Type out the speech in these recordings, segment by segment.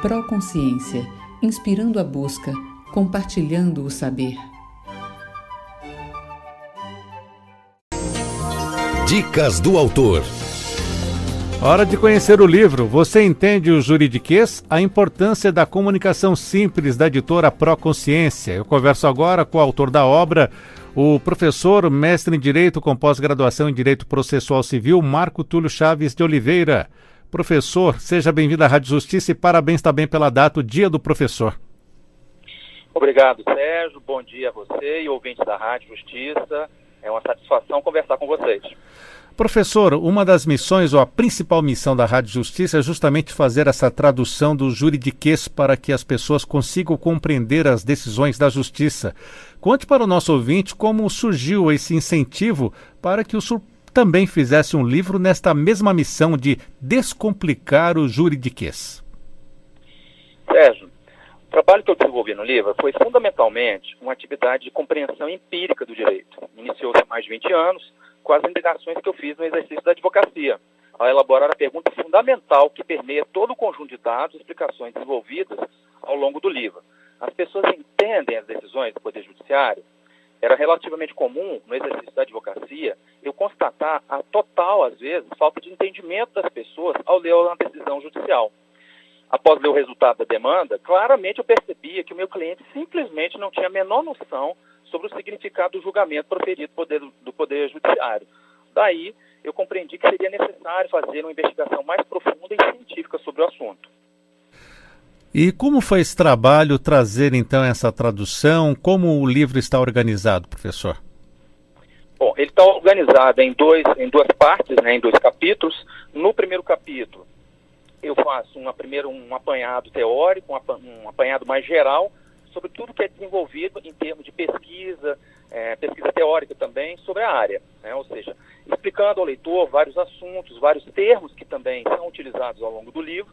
Proconsciência, inspirando a busca, compartilhando o saber. Dicas do autor. Hora de conhecer o livro Você Entende o Juridiquês? A importância da comunicação simples da editora Proconsciência. Eu converso agora com o autor da obra, o professor, mestre em Direito com pós-graduação em Direito Processual Civil, Marco Túlio Chaves de Oliveira. Professor, seja bem-vindo à Rádio Justiça e parabéns também pela data, o Dia do Professor. Obrigado, Sérgio. Bom dia a você e ouvintes da Rádio Justiça. É uma satisfação conversar com vocês. Professor, uma das missões, ou a principal missão da Rádio Justiça é justamente fazer essa tradução do juridiquês para que as pessoas consigam compreender as decisões da Justiça. Conte para o nosso ouvinte como surgiu esse incentivo para que o também fizesse um livro nesta mesma missão de descomplicar o juridiquês. Sérgio, o trabalho que eu desenvolvi no livro foi fundamentalmente uma atividade de compreensão empírica do direito. Iniciou-se há mais de 20 anos com as indagações que eu fiz no exercício da advocacia, ao elaborar a pergunta fundamental que permeia todo o conjunto de dados e explicações desenvolvidas ao longo do livro. As pessoas entendem as decisões do Poder Judiciário? Era relativamente comum, no exercício da advocacia, eu constatar a total, às vezes, falta de entendimento das pessoas ao ler uma decisão judicial. Após ler o resultado da demanda, claramente eu percebia que o meu cliente simplesmente não tinha a menor noção sobre o significado do julgamento proferido poder, do Poder Judiciário. Daí, eu compreendi que seria necessário fazer uma investigação mais profunda e científica sobre o assunto. E como foi esse trabalho trazer então essa tradução? Como o livro está organizado, professor? Bom, ele está organizado em, dois, em duas partes, né, em dois capítulos. No primeiro capítulo, eu faço uma, primeiro um apanhado teórico, um, apanhado mais geral sobre tudo que é desenvolvido em termos de pesquisa, é, pesquisa teórica também sobre a área, né? ou seja, explicando ao leitor vários assuntos, vários termos que também são utilizados ao longo do livro,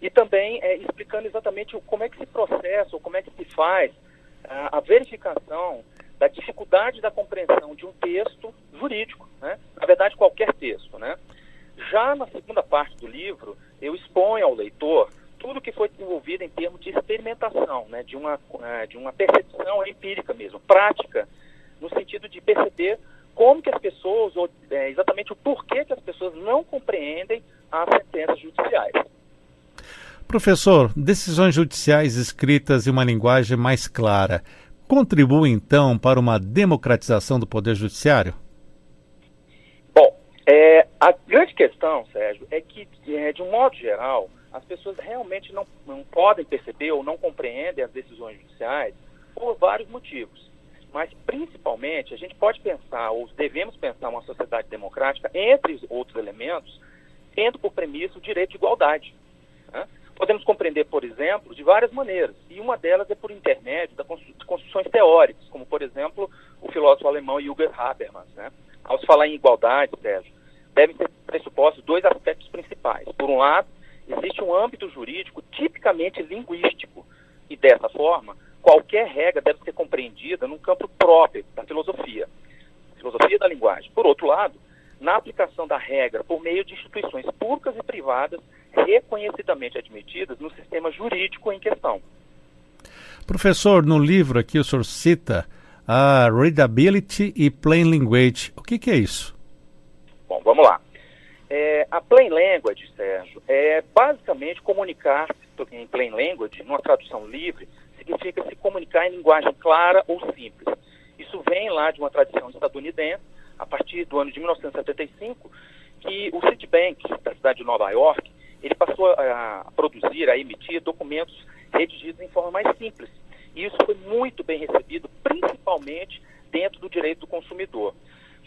e também é, explicando exatamente como é que se processa, ou como é que se faz a, a verificação da dificuldade da compreensão de um texto jurídico, né? na verdade qualquer texto. Né? Já na segunda parte do livro, eu exponho ao leitor tudo que foi desenvolvido em termos de experimentação, né, de, uma, é, de uma percepção empírica mesmo, prática, no sentido de perceber como que as pessoas, ou é, exatamente o porquê que as pessoas não compreendem as sentenças judiciais. Professor, decisões judiciais escritas em uma linguagem mais clara contribuem então para uma democratização do Poder Judiciário? Bom, é, a grande questão, Sérgio, é que, é, de um modo geral, as pessoas realmente não, não podem perceber ou não compreendem as decisões judiciais por vários motivos. Mas, principalmente, a gente pode pensar, ou devemos pensar, uma sociedade democrática, entre outros elementos, tendo por premissa o direito de igualdade. Podemos compreender, por exemplo, de várias maneiras, e uma delas é por intermédio de construções teóricas, como, por exemplo, o filósofo alemão Jürgen Habermas. Né? Ao se falar em igualdade, Sérgio, devem ser pressupostos dois aspectos principais. Por um lado, existe um âmbito jurídico tipicamente linguístico e dessa forma qualquer regra deve ser compreendida num campo próprio da filosofia, filosofia da linguagem. Por outro lado, na aplicação da regra por meio de instituições públicas e privadas reconhecidamente admitidas no sistema jurídico em questão. Professor, no livro aqui o senhor cita a readability e plain language. O que, que é isso? Bom, vamos lá. É, a plain language, Sérgio, é basicamente comunicar em plain language, numa tradução livre, significa se comunicar em linguagem clara ou simples. Isso vem lá de uma tradição estadunidense, a partir do ano de 1975, que o Citibank, da cidade de Nova York, ele passou a, a produzir, a emitir documentos redigidos em forma mais simples. E isso foi muito bem recebido, principalmente dentro do direito do consumidor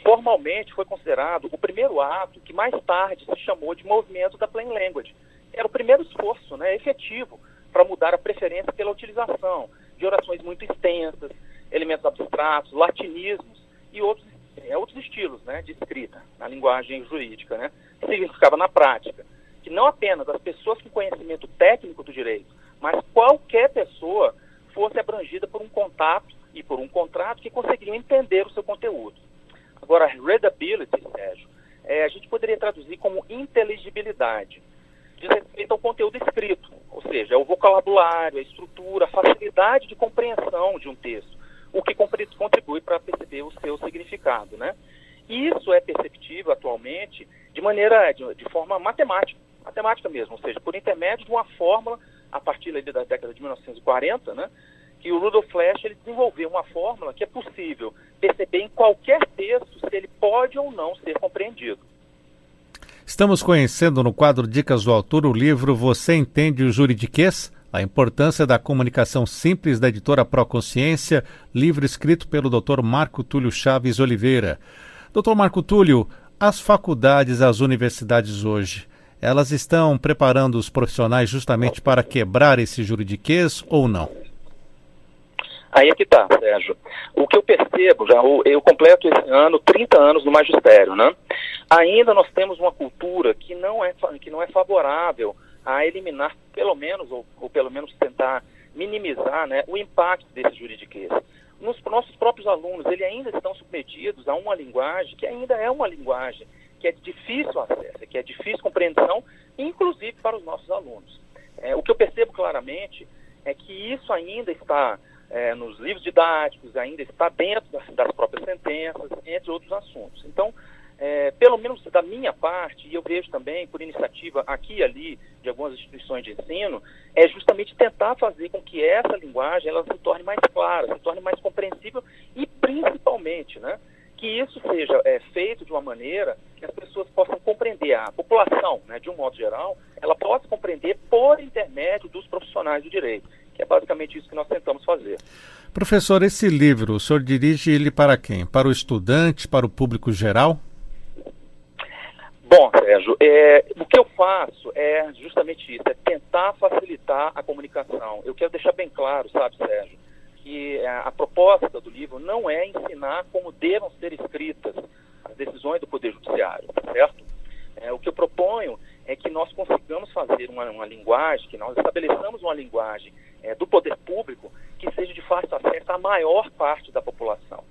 formalmente foi considerado o primeiro ato que mais tarde se chamou de movimento da plain language. Era o primeiro esforço né, efetivo para mudar a preferência pela utilização de orações muito extensas, elementos abstratos, latinismos e outros, é, outros estilos né, de escrita na linguagem jurídica. Né, significava na prática que não apenas as pessoas com conhecimento técnico do direito, mas qualquer pessoa fosse abrangida por um contato e por um contrato que conseguiriam entender o seu conteúdo. Agora, readability, Sérgio, é, a gente poderia traduzir como inteligibilidade. Diz respeito ao conteúdo escrito, ou seja, é o vocabulário, a estrutura, a facilidade de compreensão de um texto, o que contribui para perceber o seu significado, né? Isso é perceptível atualmente de maneira, de, de, forma matemática, matemática mesmo, ou seja, por intermédio de uma fórmula a partir ali da década de 1940, né? Que o Rudolf Flesch ele desenvolveu uma fórmula que é possível perceber em qualquer texto se ele pode ou não ser compreendido. Estamos conhecendo no quadro Dicas do Autor o livro Você Entende o Juridiquês? A importância da comunicação simples da editora Proconsciência, livro escrito pelo Dr. Marco Túlio Chaves Oliveira. Dr. Marco Túlio, as faculdades, as universidades hoje, elas estão preparando os profissionais justamente para quebrar esse juridiquês ou não? Aí é que está, Sérgio. O que eu percebo, já eu completo esse ano 30 anos no magistério, né? Ainda nós temos uma cultura que não é, que não é favorável a eliminar, pelo menos, ou, ou pelo menos tentar minimizar né, o impacto desse juridiquês. Nos nossos próprios alunos, eles ainda estão submetidos a uma linguagem que ainda é uma linguagem que é difícil acesso, que é difícil compreensão, inclusive para os nossos alunos. É, o que eu percebo claramente é que isso ainda está é, nos livros didáticos, ainda está dentro das, das, próprias sentenças, entre outros assuntos. Então, é, pelo menos da minha parte, e eu vejo também por iniciativa aqui e ali de algumas instituições de ensino, é justamente tentar fazer com que essa linguagem ela se torne mais clara, se torne mais compreensível e principalmente, né, que isso seja é, feito de uma maneira que as pessoas possam compreender, a população, né, de um modo geral, ela possa compreender por intermédio dos profissionais do direito que é basicamente isso que nós tentamos fazer. Professor, esse livro, o senhor dirige ele para quem? Para o estudante, para o público geral? Bom, Sérgio, é, o que eu faço é justamente isso, é tentar facilitar a comunicação. Eu quero deixar bem claro, sabe, Sérgio, que a, é, a proposta do livro não é ensinar como devam ser escritas as decisões do Poder Judiciário, certo? É, o que eu proponho é que nós consigamos fazer uma, uma linguagem, que nós estabeleçamos uma linguagem é, do poder público que seja de fácil acesso à maior parte da população.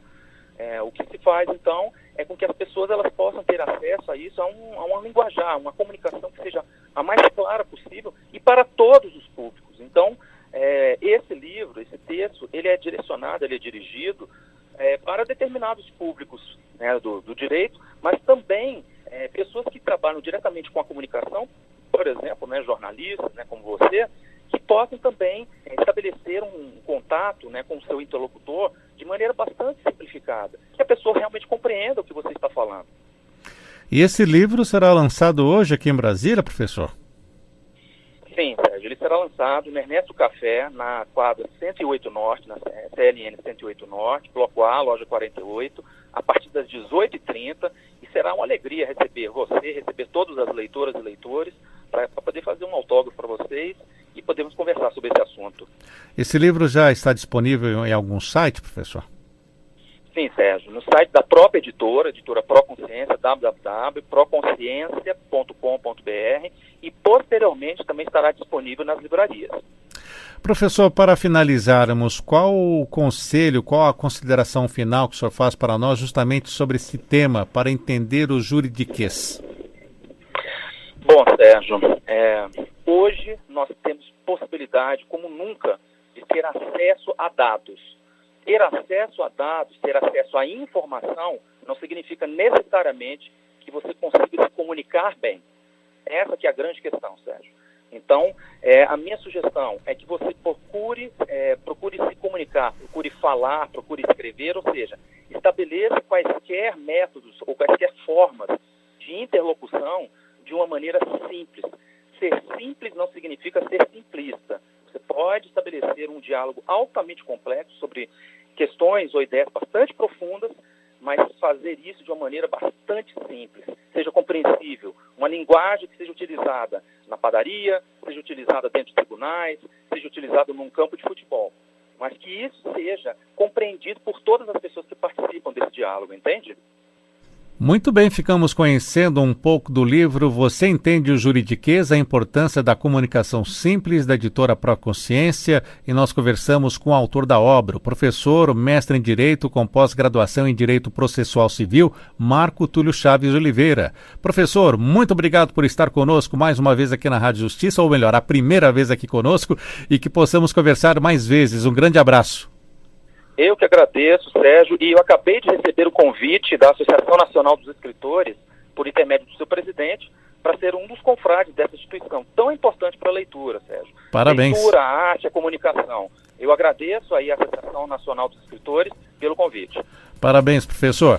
É, o que se faz, então, é com que as pessoas elas possam ter acesso a isso, a, um, a uma linguajar, uma comunicação que seja a mais clara possível e para todos os públicos. Então, é, esse livro, esse texto, ele é direcionado, ele é dirigido é, para determinados públicos né, do, do, direito, mas também é, pessoas que trabalham diretamente com a comunicação, por exemplo, né, jornalistas, né, como você, que possam também é, estabelecer um contato né, com o seu interlocutor de maneira bastante simplificada, que a pessoa realmente compreenda o que você está falando. E esse livro será lançado hoje aqui em Brasília, professor? Será lançado no Ernesto Café, na quadra 108 Norte, na CLN 108 Norte, Bloco A, loja 48, a partir das 18h30. E será uma alegria receber você, receber todas as leitoras e leitores, para poder fazer um autógrafo para vocês e podemos conversar sobre esse assunto. Esse livro já está disponível em algum site, professor? Sim, Sérgio. No site da própria editora, editora Proconsciência, www.proconsciência.com.br e posteriormente também estará disponível nas livrarias. Professor, para finalizarmos, qual o conselho, qual a consideração final que o senhor faz para nós justamente sobre esse tema, para entender o juridiquês? Bom, Sérgio, é, hoje nós temos possibilidade, como nunca, de ter acesso a dados ter acesso a dados, ter acesso à informação, não significa necessariamente que você consiga se comunicar bem. Essa que é a grande questão, Sérgio. Então, é, a minha sugestão é que você procure, é, procure se comunicar, procure falar, procure escrever, ou seja, estabeleça quaisquer métodos ou quaisquer formas de interlocução de uma maneira simples. Ser simples não significa ser simplista. Você pode estabelecer um diálogo altamente complexo sobre questões ou ideias bastante profundas, mas fazer isso de uma maneira bastante simples, seja compreensível, uma linguagem que seja utilizada na padaria, seja utilizada dentro de tribunais, seja utilizada num campo de futebol, mas que isso seja compreendido por todas as pessoas que participam desse diálogo, entende? Muito bem, ficamos conhecendo um pouco do livro Você Entende o Juridiquês, a importância da comunicação simples, da editora Proconsciência, e nós conversamos com o autor da obra, o professor, mestre em Direito com pós-graduação em Direito Processual Civil, Marco Túlio Chaves Oliveira. Professor, muito obrigado por estar conosco mais uma vez aqui na Rádio Justiça, ou melhor, a primeira vez aqui conosco, e que possamos conversar mais vezes. Um grande abraço. Eu que agradeço, Sérgio, e eu acabei de receber o convite da Associação Nacional dos Escritores, por intermédio do seu presidente, para ser um dos confrades dessa instituição tão importante para a leitura, Sérgio. Parabéns. Leitura, a arte, a comunicação. Eu agradeço aí à Associação Nacional dos Escritores pelo convite. Parabéns, professor.